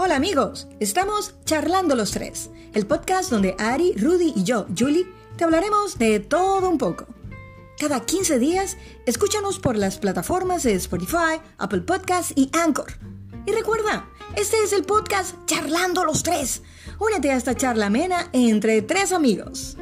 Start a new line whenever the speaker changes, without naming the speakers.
Hola amigos, estamos charlando los tres, el podcast donde Ari, Rudy y yo, Julie, te hablaremos de todo un poco. Cada 15 días, escúchanos por las plataformas de Spotify, Apple Podcasts y Anchor. Y recuerda, este es el podcast Charlando los tres. Únete a esta charla amena entre tres amigos.